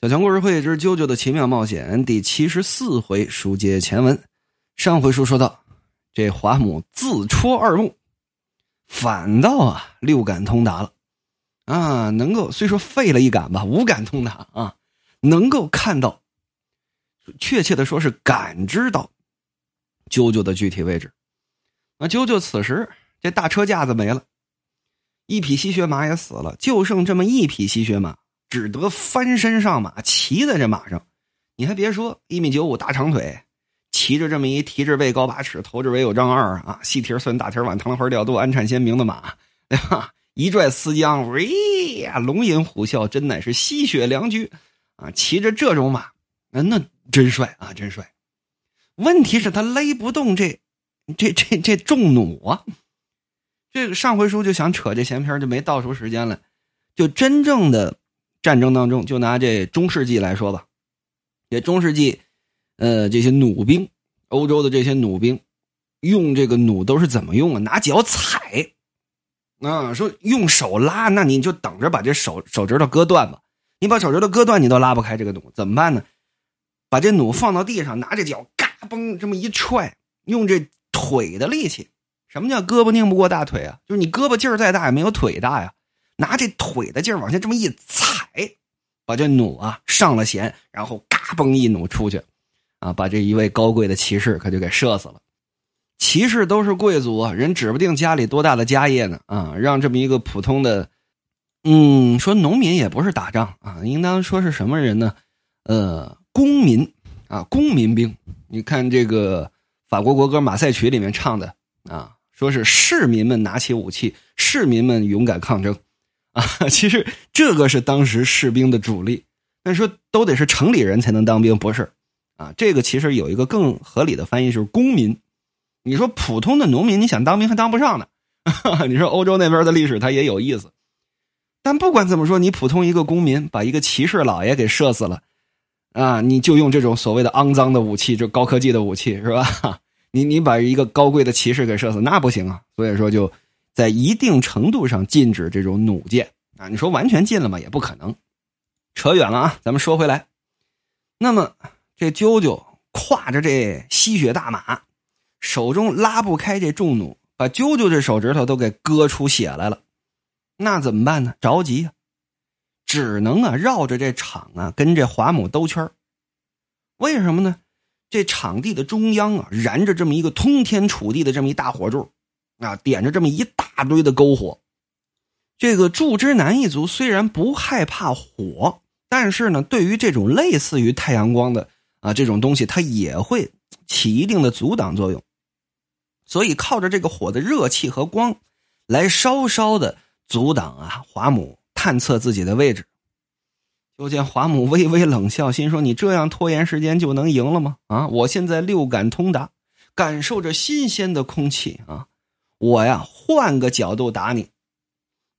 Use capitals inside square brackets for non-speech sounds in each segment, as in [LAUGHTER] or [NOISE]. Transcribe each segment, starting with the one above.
小强故事会之《啾啾的奇妙冒险》第七十四回书接前文。上回书说到，这华母自戳二目，反倒啊六感通达了啊，能够虽说废了一感吧，五感通达啊，能够看到，确切的说是感知到啾啾的具体位置。那啾啾此时这大车架子没了，一匹吸血马也死了，就剩这么一匹吸血马。只得翻身上马，骑在这马上。你还别说，一米九五大长腿，骑着这么一蹄子背高八尺，头至尾有丈二啊，细蹄算大蹄儿碗糖花调度安产鲜明的马，[LAUGHS] 对吧？一拽丝缰，喂呀，龙吟虎啸，真乃是吸血良驹啊！骑着这种马，那真帅啊，真帅。问题是，他勒不动这这这这重弩啊。这个上回书就想扯这闲篇，就没倒出时间来，就真正的。战争当中，就拿这中世纪来说吧，这中世纪，呃，这些弩兵，欧洲的这些弩兵，用这个弩都是怎么用啊？拿脚踩，啊，说用手拉，那你就等着把这手手指头割断吧。你把手指头割断，你都拉不开这个弩，怎么办呢？把这弩放到地上，拿着脚嘎嘣这么一踹，用这腿的力气。什么叫胳膊拧不过大腿啊？就是你胳膊劲儿再大，也没有腿大呀。拿这腿的劲儿往下这么一踩，把这弩啊上了弦，然后嘎嘣一弩出去，啊，把这一位高贵的骑士可就给射死了。骑士都是贵族啊，人指不定家里多大的家业呢啊，让这么一个普通的，嗯，说农民也不是打仗啊，应当说是什么人呢？呃，公民啊，公民兵。你看这个法国国歌《马赛曲》里面唱的啊，说是市民们拿起武器，市民们勇敢抗争。[LAUGHS] 啊，其实这个是当时士兵的主力。那说都得是城里人才能当兵，不是？啊，这个其实有一个更合理的翻译，就是公民。你说普通的农民，你想当兵还当不上呢。[LAUGHS] 你说欧洲那边的历史，它也有意思。但不管怎么说，你普通一个公民把一个骑士老爷给射死了，啊，你就用这种所谓的肮脏的武器，就高科技的武器，是吧？[LAUGHS] 你你把一个高贵的骑士给射死，那不行啊。所以说就。在一定程度上禁止这种弩箭啊！你说完全禁了吗？也不可能。扯远了啊！咱们说回来，那么这啾啾挎着这吸血大马，手中拉不开这重弩，把啾啾这手指头都给割出血来了。那怎么办呢？着急呀，只能啊绕着这场啊跟这华母兜圈为什么呢？这场地的中央啊燃着这么一个通天楚地的这么一大火柱。啊，点着这么一大堆的篝火，这个祝之南一族虽然不害怕火，但是呢，对于这种类似于太阳光的啊这种东西，它也会起一定的阻挡作用。所以靠着这个火的热气和光，来稍稍的阻挡啊华母探测自己的位置。就见华母微微冷笑，心说：“你这样拖延时间就能赢了吗？啊，我现在六感通达，感受着新鲜的空气啊。”我呀，换个角度打你，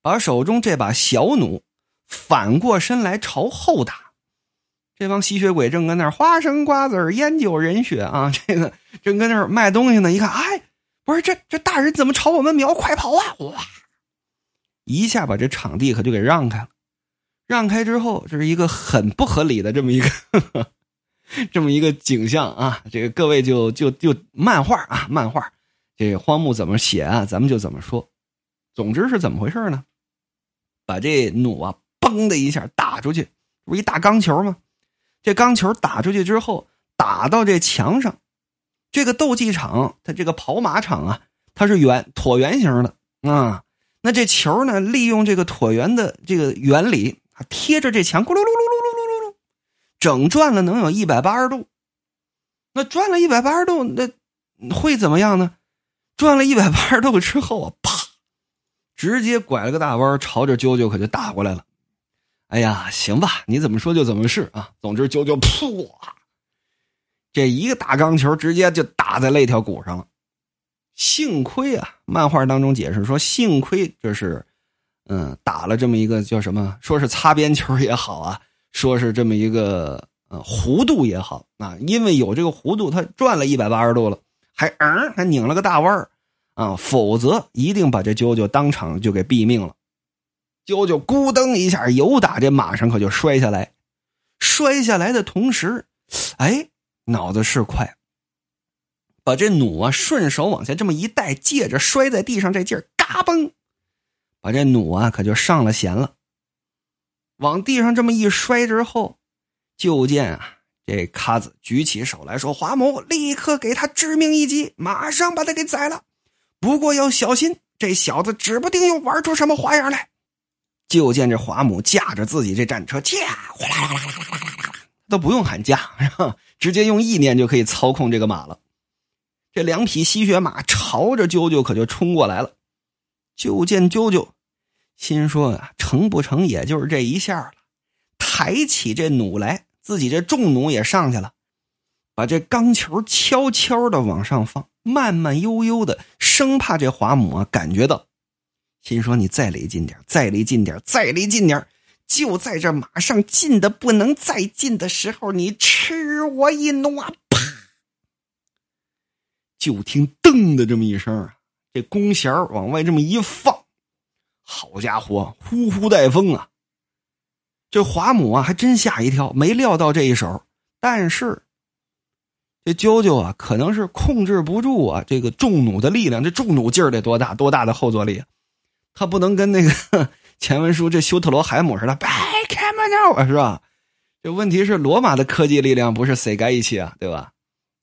把手中这把小弩反过身来朝后打。这帮吸血鬼正跟那儿花生瓜子烟酒人血啊，这个正跟那儿卖东西呢。一看，哎，不是这这大人怎么朝我们瞄？快跑啊！哇，一下把这场地可就给让开了。让开之后，这是一个很不合理的这么一个 [LAUGHS] 这么一个景象啊。这个各位就就就漫画啊，漫画。这荒木怎么写啊？咱们就怎么说。总之是怎么回事呢？把这弩啊，嘣的一下打出去，不是一大钢球吗？这钢球打出去之后，打到这墙上。这个斗技场，它这个跑马场啊，它是圆椭圆形的啊。那这球呢，利用这个椭圆的这个原理，贴着这墙，咕噜噜噜噜噜噜噜，整转了能有一百八十度。那转了一百八十度，那会怎么样呢？转了一百八十度之后啊，啪，直接拐了个大弯，朝着啾啾可就打过来了。哎呀，行吧，你怎么说就怎么是啊。总之，啾啾噗，这一个大钢球直接就打在肋条骨上了。幸亏啊，漫画当中解释说，幸亏这是，嗯，打了这么一个叫什么，说是擦边球也好啊，说是这么一个呃弧度也好啊，因为有这个弧度，它转了一百八十度了。还嗯，还拧了个大弯儿，啊，否则一定把这啾啾当场就给毙命了。啾啾咕噔一下，由打这马上可就摔下来，摔下来的同时，哎，脑子是快，把这弩啊顺手往下这么一带，借着摔在地上这劲儿，嘎嘣，把这弩啊可就上了弦了。往地上这么一摔之后，就见啊这卡子举起手来说：“华某，立刻给他致命一击，马上把他给宰了。不过要小心，这小子指不定又玩出什么花样来。”就见这华母驾着自己这战车，驾哗啦啦啦啦啦啦啦，都不用喊驾，直接用意念就可以操控这个马了。这两匹吸血马朝着啾啾可就冲过来了。就见啾啾心说啊，成不成也就是这一下了。抬起这弩来，自己这重弩也上去了，把这钢球悄悄的往上放，慢慢悠悠的，生怕这华母啊感觉到。心说：“你再离近点，再离近点，再离近点！就在这马上近的不能再近的时候，你吃我一弩啊！”啪！就听“噔”的这么一声啊，这弓弦往外这么一放，好家伙，呼呼带风啊！这华母啊，还真吓一跳，没料到这一手。但是这啾啾啊，可能是控制不住啊，这个重弩的力量，这重弩劲儿得多大？多大的后坐力？他不能跟那个前文书这修特罗海姆似的，back m o 是吧？这问题是罗马的科技力量不是谁该一起啊，对吧？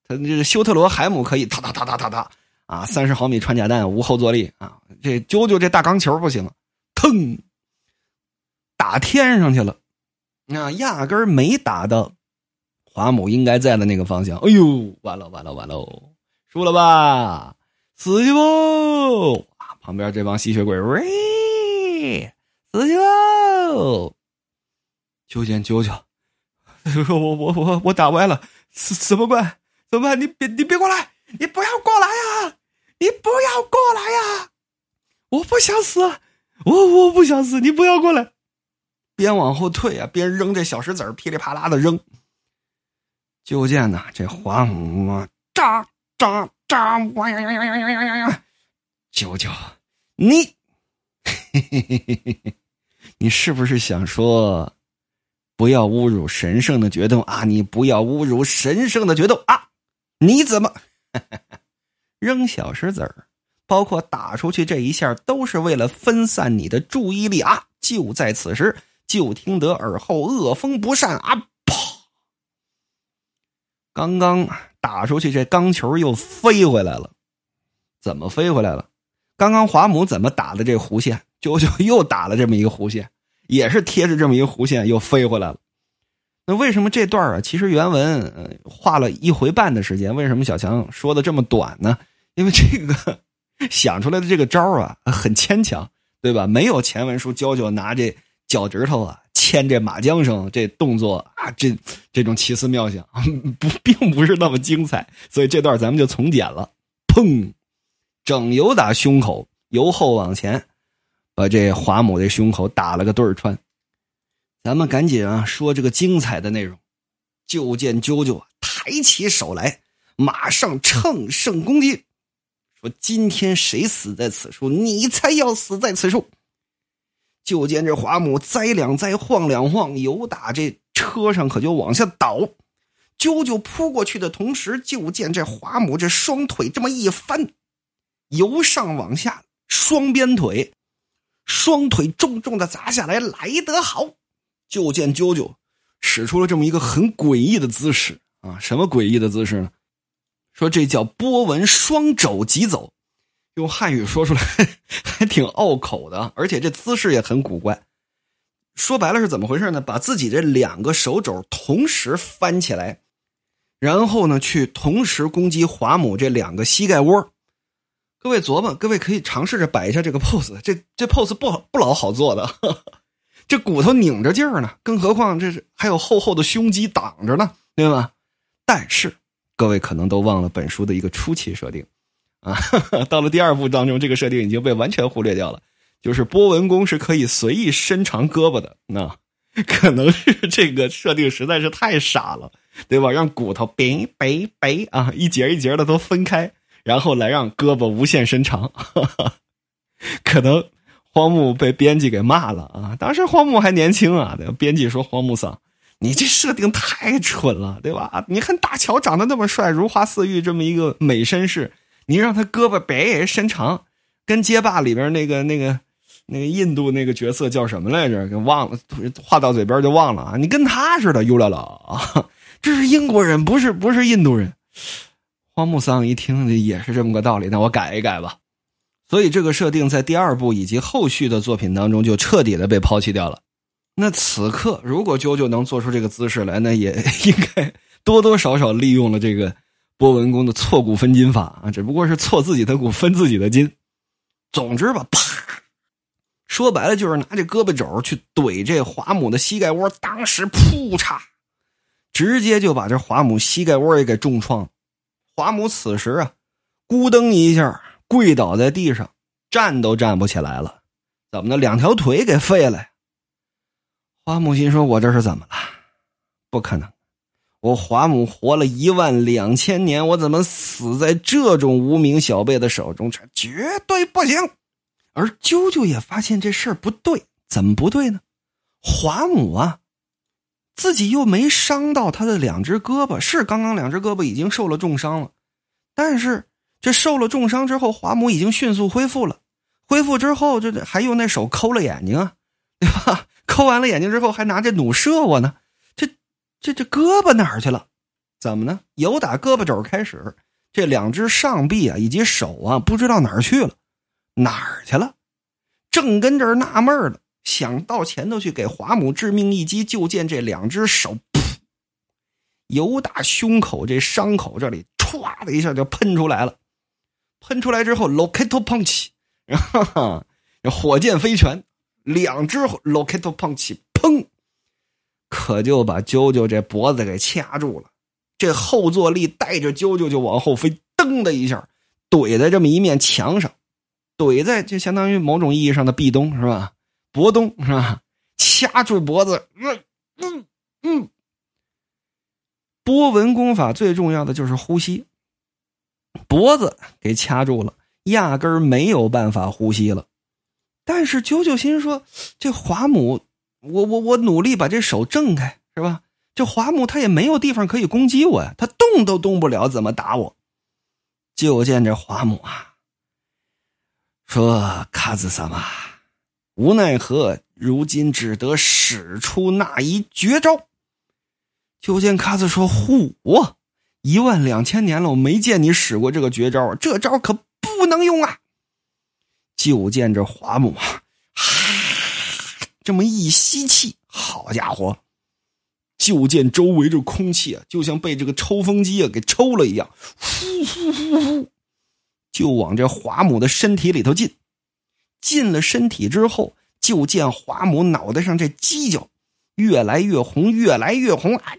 他这个修特罗海姆可以哒哒哒哒哒哒啊，三十毫米穿甲弹无后坐力啊，这啾啾这大钢球不行，腾打天上去了，那压根儿没打到华母应该在的那个方向。哎呦，完了完了完了，输了吧，死去不？旁边这帮吸血鬼，喂，死去喽！九见九九，我我我我打歪了，怎怎么办？怎么办？你别你别过来！你不要过来呀！你不要过来呀！我不想死，我我不想死，你不要过来！边往后退啊，边扔这小石子噼里啪啦的扔。就见呐，这华母啊，扎扎扎，哇呀呀呀呀呀呀呀！九九。你，你是不是想说，不要侮辱神圣的决斗啊？你不要侮辱神圣的决斗啊！你怎么扔小石子儿？包括打出去这一下，都是为了分散你的注意力啊！就在此时，就听得耳后恶风不善啊！啪！刚刚打出去，这钢球又飞回来了。怎么飞回来了？刚刚华母怎么打的这弧线，九九又打了这么一个弧线，也是贴着这么一个弧线又飞回来了。那为什么这段啊？其实原文画了一回半的时间，为什么小强说的这么短呢？因为这个 [LAUGHS] 想出来的这个招啊很牵强，对吧？没有前文书教教拿这脚趾头啊牵这马缰绳这动作啊，这这种奇思妙想 [LAUGHS] 不并不是那么精彩，所以这段咱们就从简了。砰！整由打胸口，由后往前，把这华母的胸口打了个对穿。咱们赶紧啊，说这个精彩的内容。就见啾啾抬起手来，马上乘胜攻击，说：“今天谁死在此处，你才要死在此处。”就见这华母栽两栽，晃两晃，由打这车上可就往下倒。啾啾扑过去的同时，就见这华母这双腿这么一翻。由上往下，双边腿，双腿重重的砸下来，来得好！就见啾啾使出了这么一个很诡异的姿势啊！什么诡异的姿势呢？说这叫波纹双肘疾走，用汉语说出来 [LAUGHS] 还挺拗口的，而且这姿势也很古怪。说白了是怎么回事呢？把自己这两个手肘同时翻起来，然后呢，去同时攻击华母这两个膝盖窝。各位琢磨，各位可以尝试着摆一下这个 pose，这这 pose 不好不老好做的，[LAUGHS] 这骨头拧着劲儿呢，更何况这是还有厚厚的胸肌挡着呢，对吧？但是各位可能都忘了本书的一个初期设定啊，到了第二部当中，这个设定已经被完全忽略掉了，就是波纹弓是可以随意伸长胳膊的，那可能是这个设定实在是太傻了，对吧？让骨头别别别啊，一节一节的都分开。然后来让胳膊无限伸长，[LAUGHS] 可能荒木被编辑给骂了啊！当时荒木还年轻啊，编辑说荒木桑，你这设定太蠢了，对吧？你看大乔长得那么帅，如花似玉，这么一个美绅士，你让他胳膊别伸长，跟街霸里边那个那个那个印度那个角色叫什么来着？给忘了，话到嘴边就忘了啊！你跟他似的，优了了啊！[LAUGHS] 这是英国人，不是不是印度人。荒木桑一听也是这么个道理，那我改一改吧。所以这个设定在第二部以及后续的作品当中就彻底的被抛弃掉了。那此刻，如果啾啾能做出这个姿势来，那也 [LAUGHS] 应该多多少少利用了这个波纹弓的错骨分金法啊，只不过是错自己的骨分自己的筋。总之吧，啪，说白了就是拿这胳膊肘去怼这华母的膝盖窝，当时噗嚓，直接就把这华母膝盖窝也给重创。华母此时啊，咕噔一下跪倒在地上，站都站不起来了，怎么的，两条腿给废了呀？花木心说：“我这是怎么了？不可能！我华母活了一万两千年，我怎么死在这种无名小辈的手中？这绝对不行！”而啾啾也发现这事儿不对，怎么不对呢？华母啊，自己又没伤到他的两只胳膊，是刚刚两只胳膊已经受了重伤了，但是这受了重伤之后，华母已经迅速恢复了。恢复之后，这还用那手抠了眼睛啊，对吧？抠完了眼睛之后，还拿着弩射我呢，这、这、胳膊哪儿去了？怎么呢？由打胳膊肘开始，这两只上臂啊以及手啊，不知道哪儿去了，哪儿去了？正跟这儿纳闷呢，想到前头去给华母致命一击，就见这两只手，噗，由打胸口这伤口这里，歘的一下就喷出来了。喷出来之后，locato punch，然后火箭飞拳。两只 locato punch，砰，可就把啾啾这脖子给掐住了。这后坐力带着啾啾就往后飞，噔的一下怼在这么一面墙上，怼在就相当于某种意义上的壁咚是吧？脖咚是吧？掐住脖子，嗯嗯嗯。波纹功法最重要的就是呼吸，脖子给掐住了，压根儿没有办法呼吸了。但是啾啾心说：“这华母，我我我努力把这手挣开，是吧？这华母他也没有地方可以攻击我呀，他动都动不了，怎么打我？”就见这华母啊，说：“卡子萨玛，无奈何，如今只得使出那一绝招。”就见卡子说：“呼，一万两千年了，我没见你使过这个绝招，这招可不能用啊！”就见这华母啊，这么一吸气，好家伙！就见周围这空气啊，就像被这个抽风机啊给抽了一样，呼呼呼呼，就往这华母的身体里头进。进了身体之后，就见华母脑袋上这犄角越来越红，越来越红啊！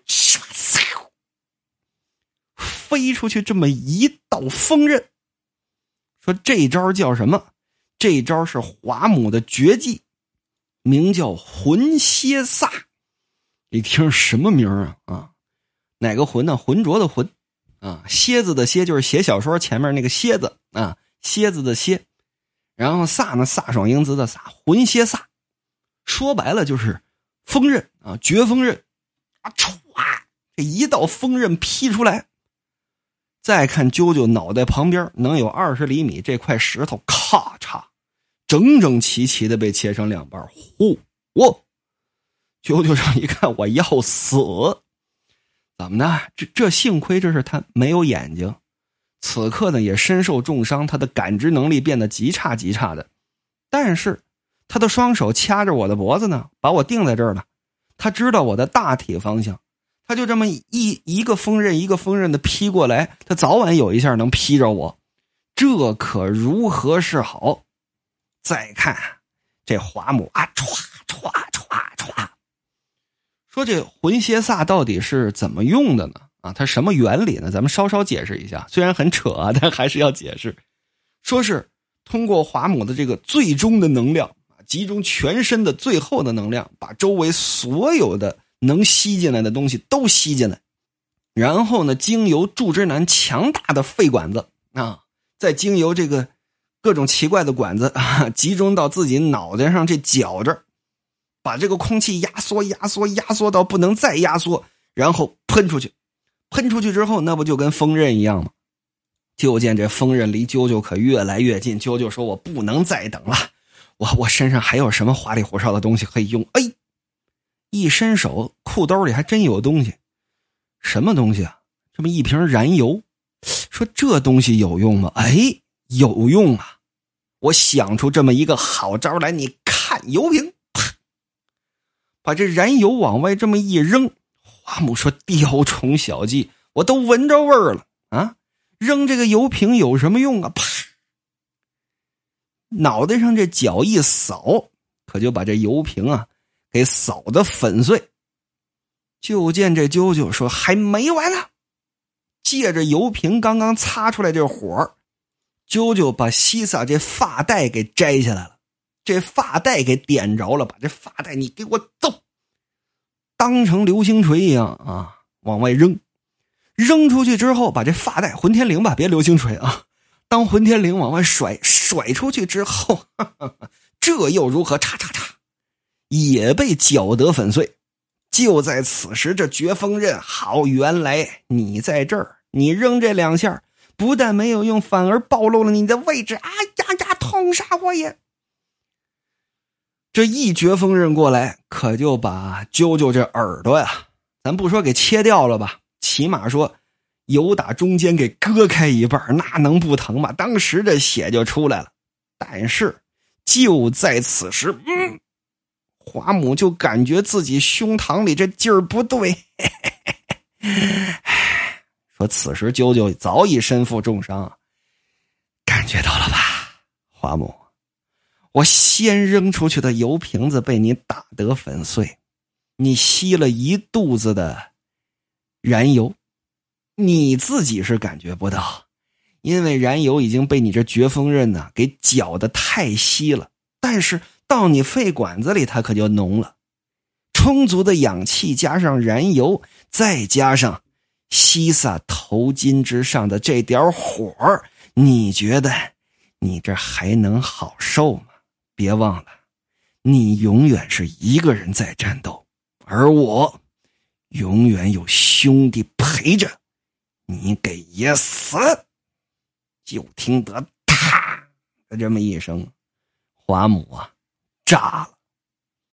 飞出去这么一道锋刃，说这招叫什么？这招是华母的绝技，名叫魂蝎飒。你听什么名啊？啊，哪个魂呢？浑浊的浑啊，蝎子的蝎就是写小说前面那个蝎子啊，蝎子的蝎。然后飒呢，飒爽英姿的飒，魂蝎飒。说白了就是锋刃啊，绝锋刃啊，歘，这一道锋刃劈出来。再看啾啾脑袋旁边能有二十厘米这块石头，咔嚓。整整齐齐的被切成两半，呼！我啾啾上一看，我要死！怎么的？这这幸亏这是他没有眼睛，此刻呢也身受重伤，他的感知能力变得极差极差的。但是他的双手掐着我的脖子呢，把我定在这儿了。他知道我的大体方向，他就这么一一个锋刃一个锋刃的劈过来，他早晚有一下能劈着我，这可如何是好？再看这华母啊，歘歘歘歘，说这魂蝎飒到底是怎么用的呢？啊，它什么原理呢？咱们稍稍解释一下，虽然很扯啊，但还是要解释。说是通过华母的这个最终的能量啊，集中全身的最后的能量，把周围所有的能吸进来的东西都吸进来，然后呢，经由柱之男强大的肺管子啊，再经由这个。各种奇怪的管子啊，集中到自己脑袋上这角这儿，把这个空气压缩、压缩、压缩到不能再压缩，然后喷出去。喷出去之后，那不就跟锋刃一样吗？就见这锋刃离啾啾可越来越近。啾啾说：“我不能再等了，我我身上还有什么花里胡哨的东西可以用？”哎，一伸手，裤兜里还真有东西。什么东西啊？这么一瓶燃油。说这东西有用吗？哎，有用啊！我想出这么一个好招来，你看，油瓶，啪，把这燃油往外这么一扔。花木说：“雕虫小技，我都闻着味儿了啊！扔这个油瓶有什么用啊？啪，脑袋上这脚一扫，可就把这油瓶啊给扫的粉碎。就见这啾啾说还没完呢。”借着油瓶刚刚擦出来这火，啾啾把西萨这发带给摘下来了，这发带给点着了，把这发带你给我走，当成流星锤一样啊，往外扔，扔出去之后，把这发带混天绫吧，别流星锤啊，当混天绫往外甩，甩出去之后，[LAUGHS] 这又如何？叉叉叉，也被搅得粉碎。就在此时，这绝风刃好，原来你在这儿。你扔这两下，不但没有用，反而暴露了你的位置。哎呀呀，痛杀我也！这一绝风刃过来，可就把啾啾这耳朵呀，咱不说给切掉了吧，起码说由打中间给割开一半，那能不疼吗？当时这血就出来了。但是就在此时，嗯，华母就感觉自己胸膛里这劲儿不对。说此时啾啾早已身负重伤，感觉到了吧，花木，我先扔出去的油瓶子被你打得粉碎，你吸了一肚子的燃油，你自己是感觉不到，因为燃油已经被你这绝风刃呢给搅得太稀了，但是到你肺管子里它可就浓了，充足的氧气加上燃油，再加上。西萨头巾之上的这点火你觉得你这还能好受吗？别忘了，你永远是一个人在战斗，而我永远有兄弟陪着你，给爷死！就听得“啪”的这么一声，华母啊，炸了。